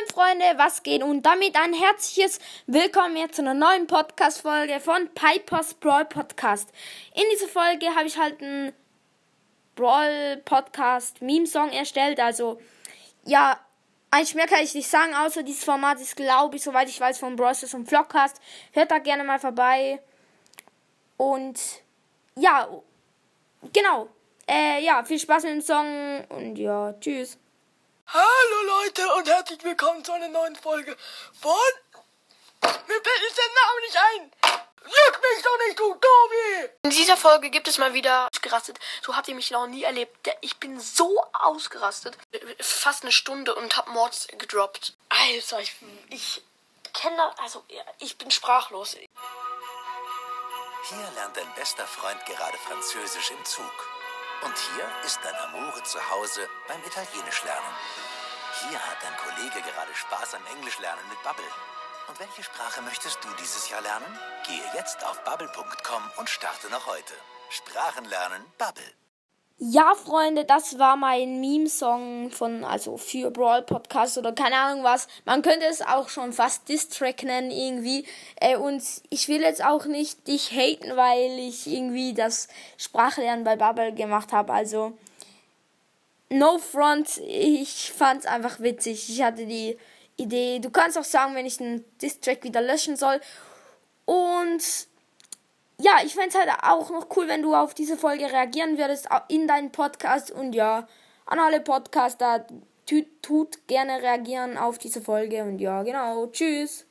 Moin Freunde, was geht? Und damit ein herzliches Willkommen hier zu einer neuen Podcast-Folge von Pipers Brawl Podcast. In dieser Folge habe ich halt einen Brawl Podcast Meme-Song erstellt. Also, ja, eigentlich mehr kann ich nicht sagen, außer dieses Format ist, glaube ich, soweit ich weiß, von Brawl Stars und Vlogcast. Hört da gerne mal vorbei. Und, ja, genau. Äh, ja, viel Spaß mit dem Song und ja, tschüss. Hallo Leute und herzlich willkommen zu einer neuen Folge von... Mir fällt jetzt der Name nicht ein! Lüg mich doch nicht, du Tobi! In dieser Folge gibt es mal wieder ausgerastet. So habt ihr mich noch nie erlebt. Ich bin so ausgerastet. Fast eine Stunde und hab Mords gedroppt. Alter, ich, ich kenne, also ich bin sprachlos. Hier lernt dein bester Freund gerade Französisch im Zug. Und hier ist dein Amore zu Hause beim Italienisch lernen. Hier hat dein Kollege gerade Spaß am Englisch lernen mit Bubble. Und welche Sprache möchtest du dieses Jahr lernen? Gehe jetzt auf bubble.com und starte noch heute. Sprachen lernen Bubble. Ja, Freunde, das war mein Meme-Song von, also für Brawl Podcast oder keine Ahnung was. Man könnte es auch schon fast Distrack nennen irgendwie. Äh, und ich will jetzt auch nicht dich haten, weil ich irgendwie das Sprachlernen bei Bubble gemacht habe. Also, no front, ich fand's einfach witzig. Ich hatte die Idee. Du kannst auch sagen, wenn ich einen Distrack wieder löschen soll. Und ja, ich fände es halt auch noch cool, wenn du auf diese Folge reagieren würdest in deinen Podcast. Und ja, an alle Podcaster, tut, tut gerne reagieren auf diese Folge. Und ja, genau, tschüss.